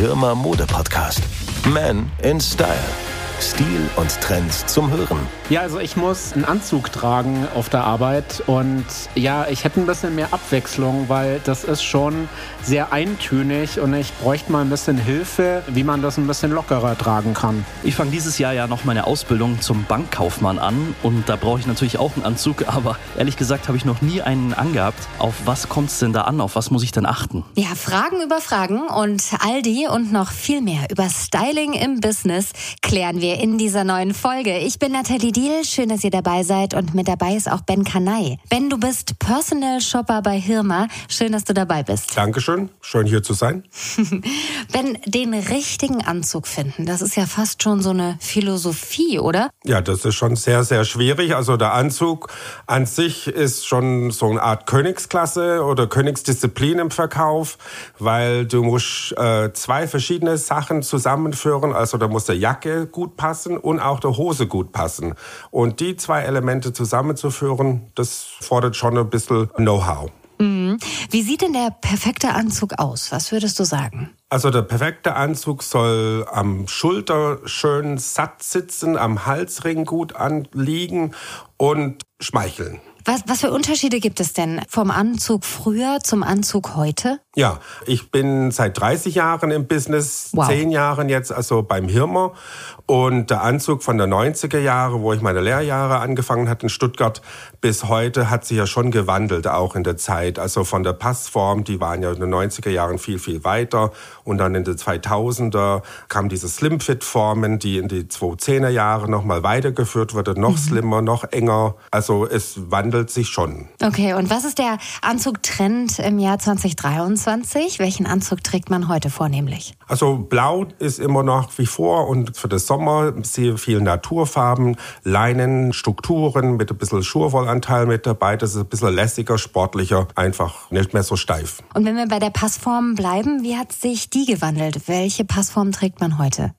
Hirmer Mode Podcast. Man in Style. Stil und Trends zum Hören. Ja, also ich muss einen Anzug tragen auf der Arbeit und ja, ich hätte ein bisschen mehr Abwechslung, weil das ist schon sehr eintönig und ich bräuchte mal ein bisschen Hilfe, wie man das ein bisschen lockerer tragen kann. Ich fange dieses Jahr ja noch meine Ausbildung zum Bankkaufmann an und da brauche ich natürlich auch einen Anzug, aber ehrlich gesagt habe ich noch nie einen angehabt. Auf was kommt es denn da an? Auf was muss ich denn achten? Ja, Fragen über Fragen und all die und noch viel mehr über Styling im Business klären wir wir in dieser neuen Folge. Ich bin Nathalie Diel, schön, dass ihr dabei seid und mit dabei ist auch Ben Kanai. Ben, du bist Personal Shopper bei Hirma. Schön, dass du dabei bist. Dankeschön, schön hier zu sein. ben, den richtigen Anzug finden, das ist ja fast schon so eine Philosophie, oder? Ja, das ist schon sehr, sehr schwierig. Also der Anzug an sich ist schon so eine Art Königsklasse oder Königsdisziplin im Verkauf, weil du musst äh, zwei verschiedene Sachen zusammenführen. Also da muss der Jacke gut passen und auch der Hose gut passen. Und die zwei Elemente zusammenzuführen, das fordert schon ein bisschen Know-how. Mhm. Wie sieht denn der perfekte Anzug aus? Was würdest du sagen? Also der perfekte Anzug soll am Schulter schön satt sitzen, am Halsring gut anliegen und schmeicheln. Was, was für Unterschiede gibt es denn vom Anzug früher zum Anzug heute? Ja, ich bin seit 30 Jahren im Business, wow. 10 Jahren jetzt also beim Hirmer. Und der Anzug von der 90er Jahre, wo ich meine Lehrjahre angefangen hatte in Stuttgart, bis heute hat sich ja schon gewandelt, auch in der Zeit. Also von der Passform, die waren ja in den 90er Jahren viel, viel weiter. Und dann in den 2000er kamen diese Slimfit-Formen, die in die 2010er Jahre nochmal weitergeführt wurde, noch mhm. slimmer, noch enger. Also es wandelt sich schon. Okay, und was ist der Anzugtrend im Jahr 2023? Welchen Anzug trägt man heute vornehmlich? Also blau ist immer noch wie vor und für den Sommer sehr viel Naturfarben, Leinen, Strukturen mit ein bisschen Schurwollanteil mit dabei. Das ist ein bisschen lässiger, sportlicher, einfach nicht mehr so steif. Und wenn wir bei der Passform bleiben, wie hat sich die gewandelt? Welche Passform trägt man heute?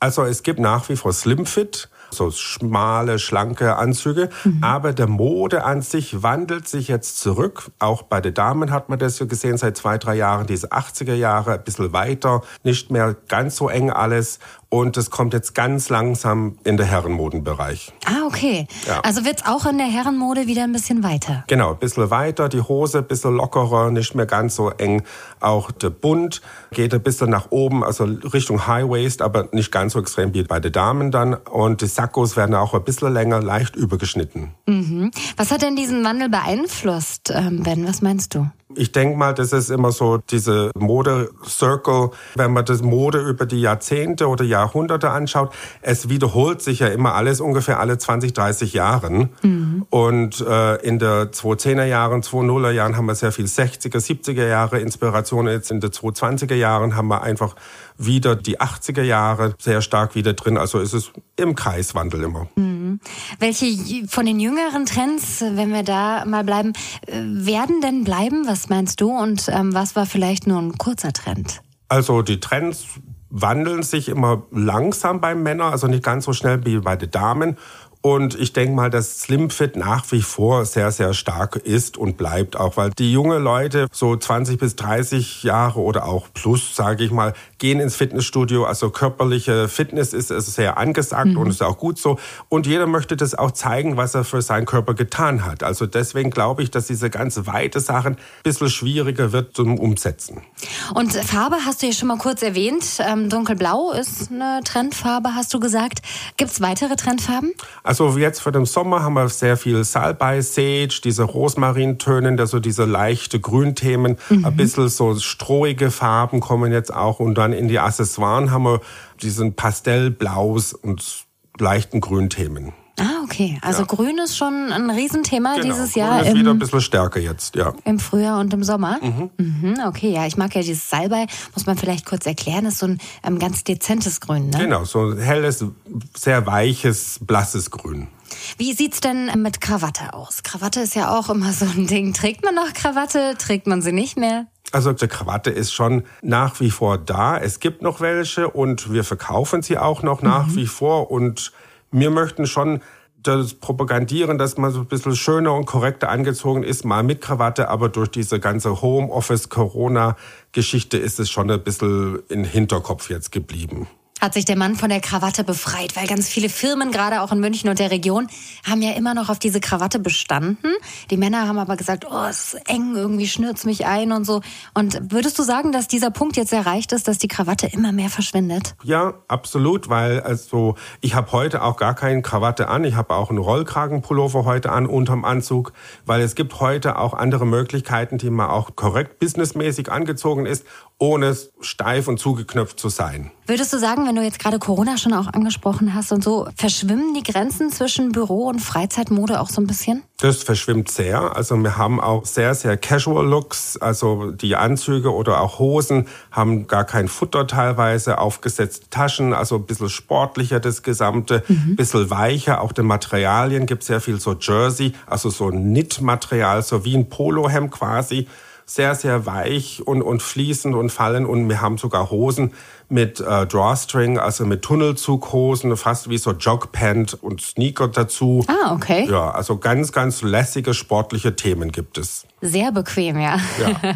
Also es gibt nach wie vor Slimfit so schmale, schlanke Anzüge. Mhm. Aber der Mode an sich wandelt sich jetzt zurück. Auch bei den Damen hat man das so gesehen seit zwei, drei Jahren, diese 80er Jahre, ein bisschen weiter, nicht mehr ganz so eng alles. Und es kommt jetzt ganz langsam in den Herrenmodenbereich. Ah, okay. Ja. Also wird's auch in der Herrenmode wieder ein bisschen weiter? Genau, ein bisschen weiter, die Hose ein bisschen lockerer, nicht mehr ganz so eng. Auch der Bund geht ein bisschen nach oben, also Richtung High Waist, aber nicht ganz so extrem wie bei den Damen dann. Und die Sakkos werden auch ein bisschen länger, leicht übergeschnitten. Mhm. Was hat denn diesen Wandel beeinflusst, ähm, Ben? Was meinst du? Ich denke mal, das ist immer so diese Mode-Circle, wenn man das Mode über die Jahrzehnte oder Jahrhunderte anschaut, es wiederholt sich ja immer alles ungefähr alle 20, 30 Jahren. Mhm. Und äh, in der 2010er Jahren, 2000er Jahren haben wir sehr viel 60er, 70er Jahre Inspiration. Jetzt in den 2020er Jahren haben wir einfach wieder die 80er Jahre sehr stark wieder drin. Also ist es im Kreiswandel immer. Mhm. Welche von den jüngeren Trends, wenn wir da mal bleiben, äh, werden denn bleiben? Was meinst du? Und ähm, was war vielleicht nur ein kurzer Trend? Also die Trends wandeln sich immer langsam bei Männern, also nicht ganz so schnell wie bei den Damen. Und ich denke mal, dass Slimfit nach wie vor sehr, sehr stark ist und bleibt auch, weil die junge Leute, so 20 bis 30 Jahre oder auch plus, sage ich mal, gehen ins Fitnessstudio. Also körperliche Fitness ist, ist sehr angesagt mhm. und ist auch gut so. Und jeder möchte das auch zeigen, was er für seinen Körper getan hat. Also deswegen glaube ich, dass diese ganze weite Sachen ein bisschen schwieriger wird zum Umsetzen. Und Farbe hast du ja schon mal kurz erwähnt. Ähm, dunkelblau ist eine Trendfarbe, hast du gesagt. Gibt es weitere Trendfarben? Also jetzt für den Sommer haben wir sehr viel Salbei, Sage, diese Rosmarintönen, also diese leichte Grünthemen, mhm. ein bisschen so strohige Farben kommen jetzt auch und dann in die Accessoires haben wir diesen Pastellblaus und leichten Grünthemen. Ah, okay. Also ja. Grün ist schon ein Riesenthema genau. dieses Jahr. Grün ist im, wieder ein bisschen stärker jetzt, ja. Im Frühjahr und im Sommer. Mhm. Mhm, okay, ja, ich mag ja dieses Salbei, muss man vielleicht kurz erklären, ist so ein ähm, ganz dezentes Grün, ne? Genau, so ein helles, sehr weiches, blasses Grün. Wie sieht's denn mit Krawatte aus? Krawatte ist ja auch immer so ein Ding. Trägt man noch Krawatte? Trägt man sie nicht mehr? Also die Krawatte ist schon nach wie vor da. Es gibt noch welche und wir verkaufen sie auch noch nach mhm. wie vor und wir möchten schon das Propagandieren, dass man so ein bisschen schöner und korrekter angezogen ist, mal mit Krawatte, aber durch diese ganze Homeoffice-Corona-Geschichte ist es schon ein bisschen in Hinterkopf jetzt geblieben hat sich der Mann von der Krawatte befreit, weil ganz viele Firmen, gerade auch in München und der Region, haben ja immer noch auf diese Krawatte bestanden. Die Männer haben aber gesagt, oh, es ist eng, irgendwie schnürt's mich ein und so. Und würdest du sagen, dass dieser Punkt jetzt erreicht ist, dass die Krawatte immer mehr verschwindet? Ja, absolut, weil also ich habe heute auch gar keine Krawatte an. Ich habe auch einen Rollkragenpullover heute an unterm Anzug, weil es gibt heute auch andere Möglichkeiten, die man auch korrekt businessmäßig angezogen ist, ohne steif und zugeknöpft zu sein. Würdest du sagen, wenn du jetzt gerade Corona schon auch angesprochen hast und so, verschwimmen die Grenzen zwischen Büro und Freizeitmode auch so ein bisschen? Das verschwimmt sehr. Also wir haben auch sehr, sehr casual Looks. Also die Anzüge oder auch Hosen haben gar kein Futter teilweise, aufgesetzte Taschen, also ein bisschen sportlicher das Gesamte, mhm. ein bisschen weicher. Auch den Materialien gibt sehr viel so Jersey, also so Knit-Material, so wie ein Polohemd quasi sehr, sehr weich und, und fließend und fallen. Und wir haben sogar Hosen mit äh, Drawstring, also mit Tunnelzughosen, fast wie so Jogpant und Sneaker dazu. Ah, okay. Ja, also ganz, ganz lässige sportliche Themen gibt es. Sehr bequem, ja. ja.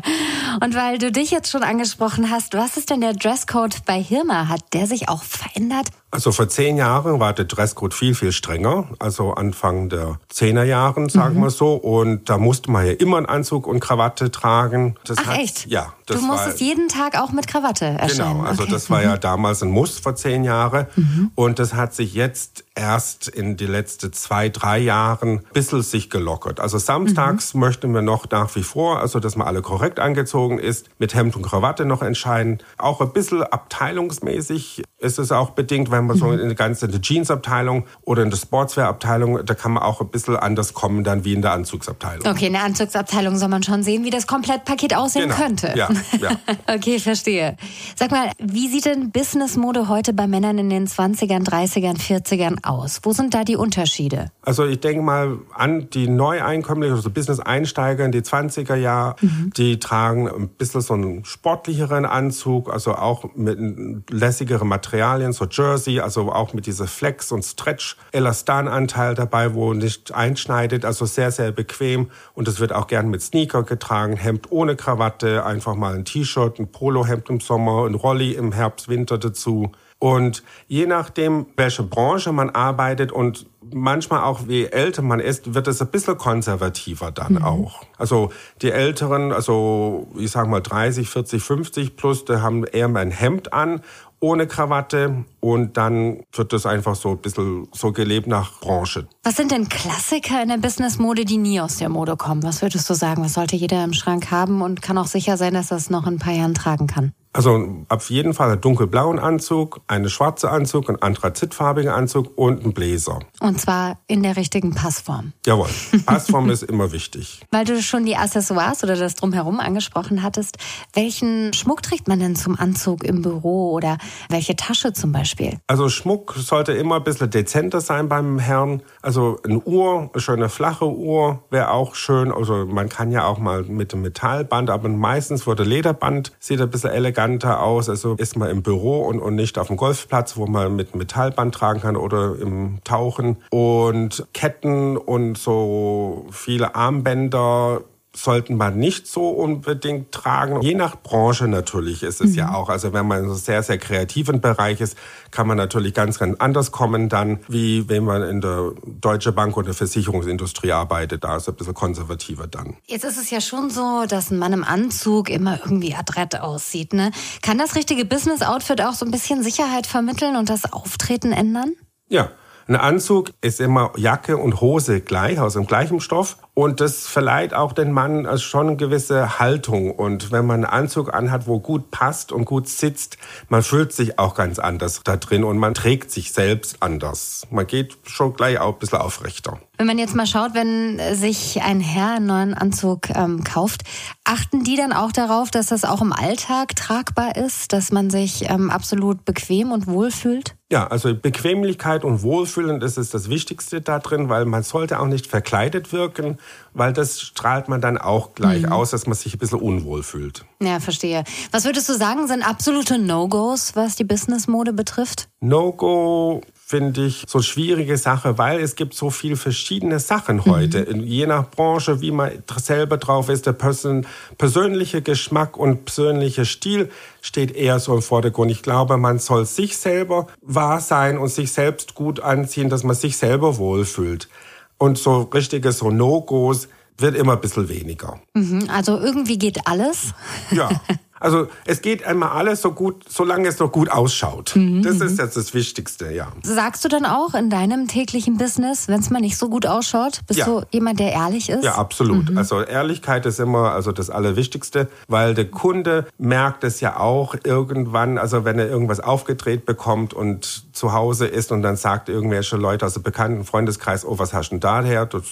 Und weil du dich jetzt schon angesprochen hast, was ist denn der Dresscode bei Hirma? Hat der sich auch verändert? Also vor zehn Jahren war der Dresscode viel, viel strenger. Also Anfang der Zehnerjahren, sagen mhm. wir so. Und da musste man ja immer einen Anzug und Krawatte tragen. Das Ach, hat, echt? Ja. du musstest war, jeden Tag auch mit Krawatte erscheinen. Genau, also okay. das war ja mhm. damals ein Muss vor zehn Jahren. Mhm. Und das hat sich jetzt erst in die letzten zwei, drei Jahren ein bisschen sich gelockert. Also samstags mhm. möchten wir noch nach wie vor, also dass man alle korrekt angezogen ist, mit Hemd und Krawatte noch entscheiden. Auch ein bisschen abteilungsmäßig ist es auch bedingt, wenn man so mhm. in die ganze Jeans-Abteilung oder in der Sportswear-Abteilung, da kann man auch ein bisschen anders kommen dann wie in der Anzugsabteilung. Okay, in der Anzugsabteilung soll man schon sehen, wie das Komplettpaket aussehen genau. könnte. Ja, ja. okay, verstehe. Sag mal, wie sieht denn Businessmode heute bei Männern in den 20ern, 30ern, 40ern aus? Wo sind da die Unterschiede? Also ich denke mal an die Neueinkömmlinge, also Business-Einsteiger in die 20er Jahre, mhm. die tragen ein bisschen so einen sportlicheren Anzug, also auch mit lässigeren Materialien, so Jersey, also auch mit dieser Flex- und Stretch-Elastan-Anteil dabei, wo nicht einschneidet, also sehr, sehr bequem und es wird auch gern mit Sneaker getragen, Hemd ohne Krawatte, einfach mal ein T-Shirt, ein Polohemd im Sommer, ein Rolli im Herbst, Winter dazu. Und je nachdem, welche Branche man arbeitet und manchmal auch wie älter man ist, wird es ein bisschen konservativer dann mhm. auch. Also die Älteren, also ich sag mal 30, 40, 50 plus, die haben eher mal ein Hemd an ohne Krawatte und dann wird das einfach so ein bisschen so gelebt nach Branche. Was sind denn Klassiker in der Businessmode, die nie aus der Mode kommen? Was würdest du sagen? Was sollte jeder im Schrank haben und kann auch sicher sein, dass er es noch in ein paar Jahren tragen kann? Also auf jeden Fall einen dunkelblauen Anzug, eine schwarze Anzug, ein anthrazitfarbigen Anzug und ein Bläser. Und zwar in der richtigen Passform. Jawohl, Passform ist immer wichtig. Weil du schon die Accessoires oder das Drumherum angesprochen hattest, welchen Schmuck trägt man denn zum Anzug im Büro oder welche Tasche zum Beispiel? Also Schmuck sollte immer ein bisschen dezenter sein beim Herrn. Also eine Uhr, eine schöne flache Uhr wäre auch schön. Also man kann ja auch mal mit dem Metallband, aber meistens wurde Lederband, sieht ein bisschen elegant eleganter aus. Also ist man im Büro und, und nicht auf dem Golfplatz, wo man mit Metallband tragen kann oder im Tauchen. Und Ketten und so viele Armbänder sollten man nicht so unbedingt tragen. Je nach Branche natürlich ist es mhm. ja auch. Also wenn man in einem sehr, sehr kreativen Bereich ist, kann man natürlich ganz, ganz anders kommen dann, wie wenn man in der Deutsche Bank oder Versicherungsindustrie arbeitet. Da ist es ein bisschen konservativer dann. Jetzt ist es ja schon so, dass ein Mann im Anzug immer irgendwie adrett aussieht. Ne? Kann das richtige Business-Outfit auch so ein bisschen Sicherheit vermitteln und das Auftreten ändern? Ja, ein Anzug ist immer Jacke und Hose gleich, aus dem gleichen Stoff. Und das verleiht auch den Mann schon eine gewisse Haltung. Und wenn man einen Anzug anhat, wo gut passt und gut sitzt, man fühlt sich auch ganz anders da drin und man trägt sich selbst anders. Man geht schon gleich auch ein bisschen aufrechter. Wenn man jetzt mal schaut, wenn sich ein Herr einen neuen Anzug ähm, kauft, achten die dann auch darauf, dass das auch im Alltag tragbar ist, dass man sich ähm, absolut bequem und wohl fühlt? Ja, also Bequemlichkeit und Wohlfühlen, das ist das Wichtigste da drin, weil man sollte auch nicht verkleidet wirken, weil das strahlt man dann auch gleich mhm. aus, dass man sich ein bisschen unwohl fühlt. Ja, verstehe. Was würdest du sagen, sind absolute No-Gos, was die Businessmode betrifft? No-Go finde ich, so schwierige Sache, weil es gibt so viele verschiedene Sachen heute. Mhm. Je nach Branche, wie man selber drauf ist, der Person, persönliche Geschmack und persönliche Stil steht eher so im Vordergrund. Ich glaube, man soll sich selber wahr sein und sich selbst gut anziehen, dass man sich selber wohlfühlt. Und so richtige so No-Gos wird immer ein bisschen weniger. Mhm, also irgendwie geht alles. Ja. Also es geht einmal alles so gut, solange es so gut ausschaut. Mhm. Das ist jetzt das Wichtigste, ja. Sagst du dann auch in deinem täglichen Business, wenn es mal nicht so gut ausschaut, bist ja. du jemand, der ehrlich ist? Ja, absolut. Mhm. Also Ehrlichkeit ist immer also das Allerwichtigste, weil der Kunde merkt es ja auch irgendwann, also wenn er irgendwas aufgedreht bekommt und zu Hause ist und dann sagt irgendwelche Leute aus dem bekannten Freundeskreis, oh, was hast du denn daher? Das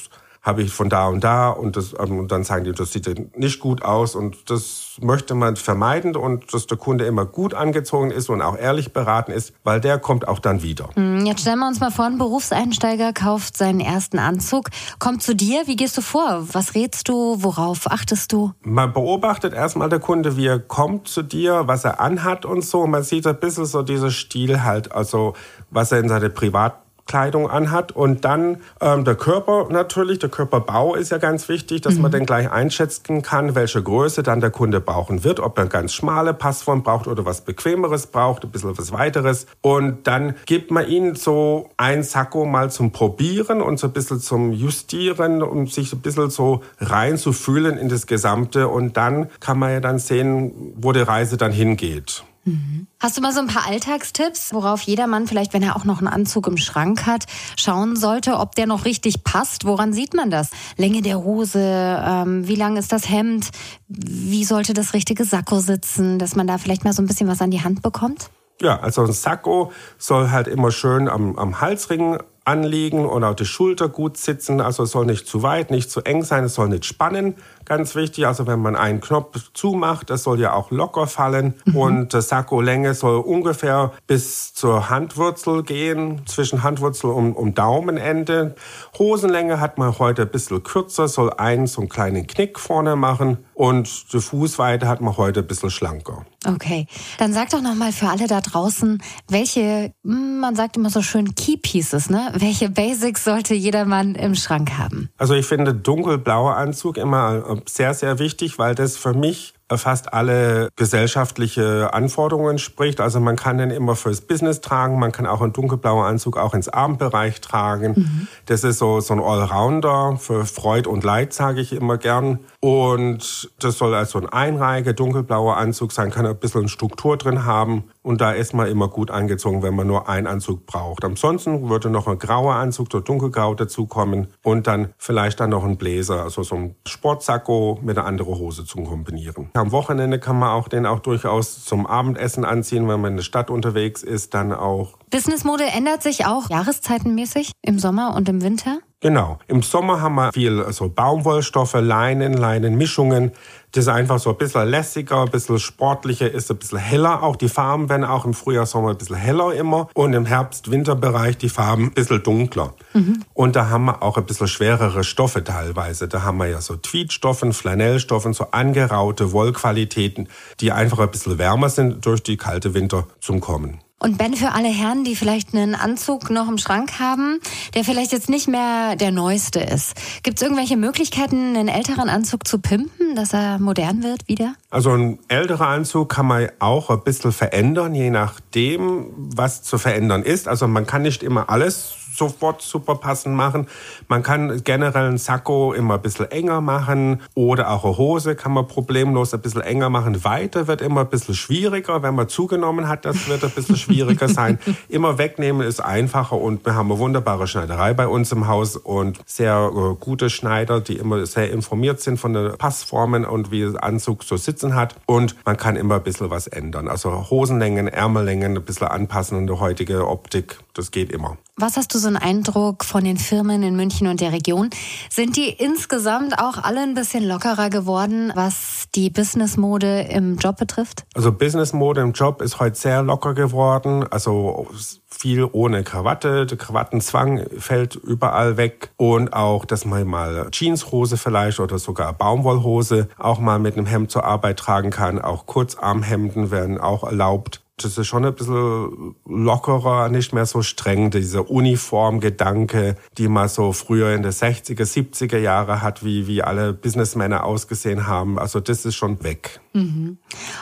habe ich von da und da und, das, ähm, und dann sagen die, das sieht nicht gut aus und das möchte man vermeiden und dass der Kunde immer gut angezogen ist und auch ehrlich beraten ist, weil der kommt auch dann wieder. Hm, jetzt stellen wir uns mal vor, ein Berufseinsteiger kauft seinen ersten Anzug, kommt zu dir, wie gehst du vor? Was rätst du, worauf achtest du? Man beobachtet erstmal der Kunde, wie er kommt zu dir, was er anhat und so. Man sieht ein bisschen so dieser Stil halt, also was er in seine Privat Kleidung anhat. Und dann ähm, der Körper natürlich, der Körperbau ist ja ganz wichtig, dass mhm. man dann gleich einschätzen kann, welche Größe dann der Kunde brauchen wird, ob er ganz schmale Passform braucht oder was Bequemeres braucht, ein bisschen was weiteres. Und dann gibt man ihnen so ein Sakko mal zum Probieren und so ein bisschen zum Justieren, um sich ein bisschen so reinzufühlen in das Gesamte. Und dann kann man ja dann sehen, wo die Reise dann hingeht. Mhm. Hast du mal so ein paar Alltagstipps, worauf jedermann vielleicht, wenn er auch noch einen Anzug im Schrank hat, schauen sollte, ob der noch richtig passt? Woran sieht man das? Länge der Hose, ähm, wie lang ist das Hemd, wie sollte das richtige Sakko sitzen, dass man da vielleicht mal so ein bisschen was an die Hand bekommt? Ja, also ein Sakko soll halt immer schön am, am Halsring anliegen und auf die Schulter gut sitzen. Also es soll nicht zu weit, nicht zu eng sein, es soll nicht spannen. Ganz wichtig, also wenn man einen Knopf zumacht, das soll ja auch locker fallen. Mhm. Und Sakko-Länge soll ungefähr bis zur Handwurzel gehen, zwischen Handwurzel und, und Daumenende. Hosenlänge hat man heute ein bisschen kürzer, soll einen so einen kleinen Knick vorne machen. Und die Fußweite hat man heute ein bisschen schlanker. Okay, dann sag doch nochmal für alle da draußen, welche, hm, man sagt immer so schön Key Pieces, ne? Welche Basics sollte jedermann im Schrank haben? Also ich finde dunkelblauer Anzug immer sehr, sehr wichtig, weil das für mich fast alle gesellschaftliche Anforderungen spricht. Also man kann den immer fürs Business tragen, man kann auch einen dunkelblauen Anzug auch ins Abendbereich tragen. Mhm. Das ist so, so ein Allrounder für Freud und Leid, sage ich immer gern. Und das soll also ein Einreige, dunkelblauer Anzug sein, kann ein bisschen Struktur drin haben. Und da ist man immer gut angezogen, wenn man nur einen Anzug braucht. Ansonsten würde noch ein grauer Anzug, so dunkelgrau dazukommen und dann vielleicht dann noch ein Bläser, also so ein Sportsacko mit einer anderen Hose zu kombinieren. Am Wochenende kann man auch den auch durchaus zum Abendessen anziehen, wenn man in der Stadt unterwegs ist, dann auch. Businessmode ändert sich auch jahreszeitenmäßig im Sommer und im Winter? Genau. Im Sommer haben wir viel so Baumwollstoffe, Leinen, Leinenmischungen. Das ist einfach so ein bisschen lässiger, ein bisschen sportlicher, ist ein bisschen heller. Auch die Farben werden auch im Frühjahr, Sommer ein bisschen heller immer. Und im Herbst-Winterbereich die Farben ein bisschen dunkler. Mhm. Und da haben wir auch ein bisschen schwerere Stoffe teilweise. Da haben wir ja so Tweetstoffen, Flanellstoffen, so angeraute Wollqualitäten, die einfach ein bisschen wärmer sind durch die kalte Winter zum Kommen. Und Ben, für alle Herren, die vielleicht einen Anzug noch im Schrank haben, der vielleicht jetzt nicht mehr der neueste ist, gibt es irgendwelche Möglichkeiten, einen älteren Anzug zu pimpen, dass er modern wird wieder? Also ein älterer Anzug kann man auch ein bisschen verändern, je nachdem, was zu verändern ist. Also man kann nicht immer alles sofort super passend machen. Man kann generell einen Sakko immer ein bisschen enger machen oder auch eine Hose kann man problemlos ein bisschen enger machen. Weiter wird immer ein bisschen schwieriger. Wenn man zugenommen hat, das wird ein bisschen schwieriger sein. Immer wegnehmen ist einfacher und wir haben eine wunderbare Schneiderei bei uns im Haus und sehr äh, gute Schneider, die immer sehr informiert sind von den Passformen und wie der Anzug so sitzen hat. Und man kann immer ein bisschen was ändern. Also Hosenlängen, Ärmellängen ein bisschen anpassen an die heutige Optik. Das geht immer. Was hast du so einen Eindruck von den Firmen in München und der Region? Sind die insgesamt auch alle ein bisschen lockerer geworden, was die Businessmode im Job betrifft? Also Businessmode im Job ist heute sehr locker geworden. Also viel ohne Krawatte. Der Krawattenzwang fällt überall weg. Und auch, dass man mal Jeanshose vielleicht oder sogar Baumwollhose auch mal mit einem Hemd zur Arbeit tragen kann. Auch Kurzarmhemden werden auch erlaubt. Das ist schon ein bisschen lockerer, nicht mehr so streng, dieser Uniformgedanke, die man so früher in den 60er, 70er Jahre hat, wie, wie alle Businessmänner ausgesehen haben. Also das ist schon weg. Mhm.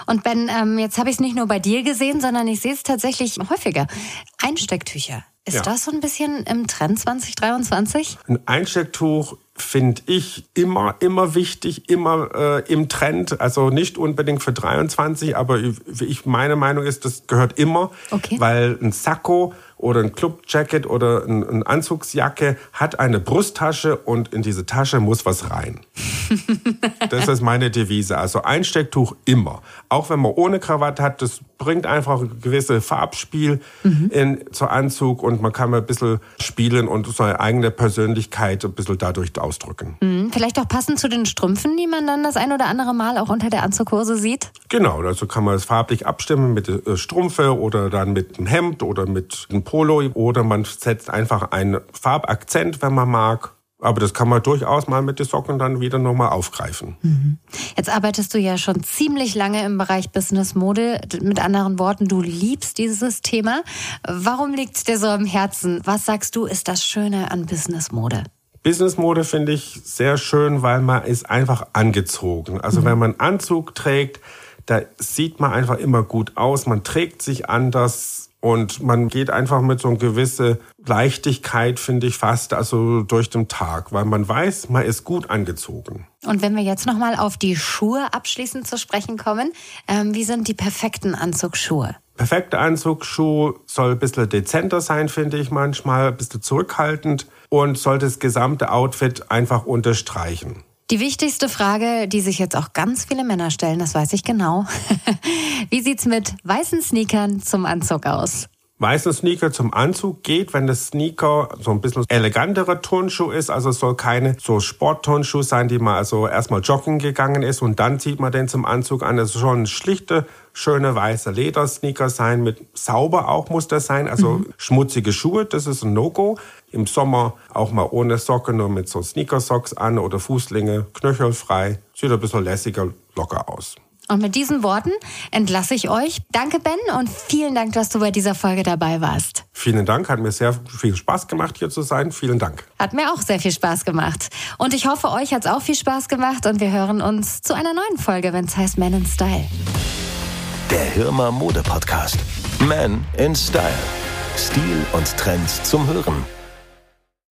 Und Ben, ähm, jetzt habe ich es nicht nur bei dir gesehen, sondern ich sehe es tatsächlich häufiger. Einstecktücher. Ist ja. das so ein bisschen im Trend 2023? Ein Einstecktuch finde ich immer, immer wichtig, immer äh, im Trend. Also nicht unbedingt für 23, aber ich, meine Meinung ist, das gehört immer, okay. weil ein Sakko oder ein Clubjacket oder ein, ein Anzugsjacke hat eine Brusttasche und in diese Tasche muss was rein. Das ist meine Devise. Also Einstecktuch immer. Auch wenn man ohne Krawatte hat, das bringt einfach ein gewisses Farbspiel mhm. in, zur Anzug und man kann ein bisschen spielen und seine eigene Persönlichkeit ein bisschen dadurch ausdrücken. Mhm. Vielleicht auch passend zu den Strümpfen, die man dann das ein oder andere Mal auch unter der Anzughose sieht? Genau, also kann man es farblich abstimmen mit äh, Strümpfe oder dann mit einem Hemd oder mit einem Polo oder man setzt einfach einen Farbakzent, wenn man mag. Aber das kann man durchaus mal mit den Socken dann wieder nochmal aufgreifen. Mhm. Jetzt arbeitest du ja schon ziemlich lange im Bereich Business Mode. Mit anderen Worten, du liebst dieses Thema. Warum liegt es dir so am Herzen? Was sagst du, ist das Schöne an Business Mode? Business Mode finde ich sehr schön, weil man ist einfach angezogen. Also mhm. wenn man Anzug trägt, da sieht man einfach immer gut aus. Man trägt sich anders und man geht einfach mit so einer gewissen Leichtigkeit, finde ich fast, also durch den Tag, weil man weiß, man ist gut angezogen. Und wenn wir jetzt nochmal auf die Schuhe abschließend zu sprechen kommen, ähm, wie sind die perfekten Anzugsschuhe? Perfekte Anzugsschuh soll ein bisschen dezenter sein, finde ich manchmal, ein bisschen zurückhaltend und soll das gesamte Outfit einfach unterstreichen. Die wichtigste Frage, die sich jetzt auch ganz viele Männer stellen, das weiß ich genau. Wie sieht's mit weißen Sneakern zum Anzug aus? Weiße Sneaker zum Anzug geht, wenn das Sneaker so ein bisschen eleganterer Turnschuh ist. Also es soll keine so Sportturnschuh sein, die man also erstmal joggen gegangen ist und dann zieht man den zum Anzug an. Es soll ein schlichter, schöner weißer Ledersneaker sein, mit sauber auch muss das sein. Also mhm. schmutzige Schuhe, das ist ein No-Go. Im Sommer auch mal ohne Socken, nur mit so Sneakersocks an oder Fußlinge, knöchelfrei. Sieht ein bisschen lässiger, locker aus. Und mit diesen Worten entlasse ich euch. Danke, Ben, und vielen Dank, dass du bei dieser Folge dabei warst. Vielen Dank, hat mir sehr viel Spaß gemacht, hier zu sein. Vielen Dank. Hat mir auch sehr viel Spaß gemacht. Und ich hoffe, euch hat es auch viel Spaß gemacht und wir hören uns zu einer neuen Folge, wenn es heißt Man in Style. Der Hirmer Mode Podcast. Man in Style. Stil und Trends zum Hören.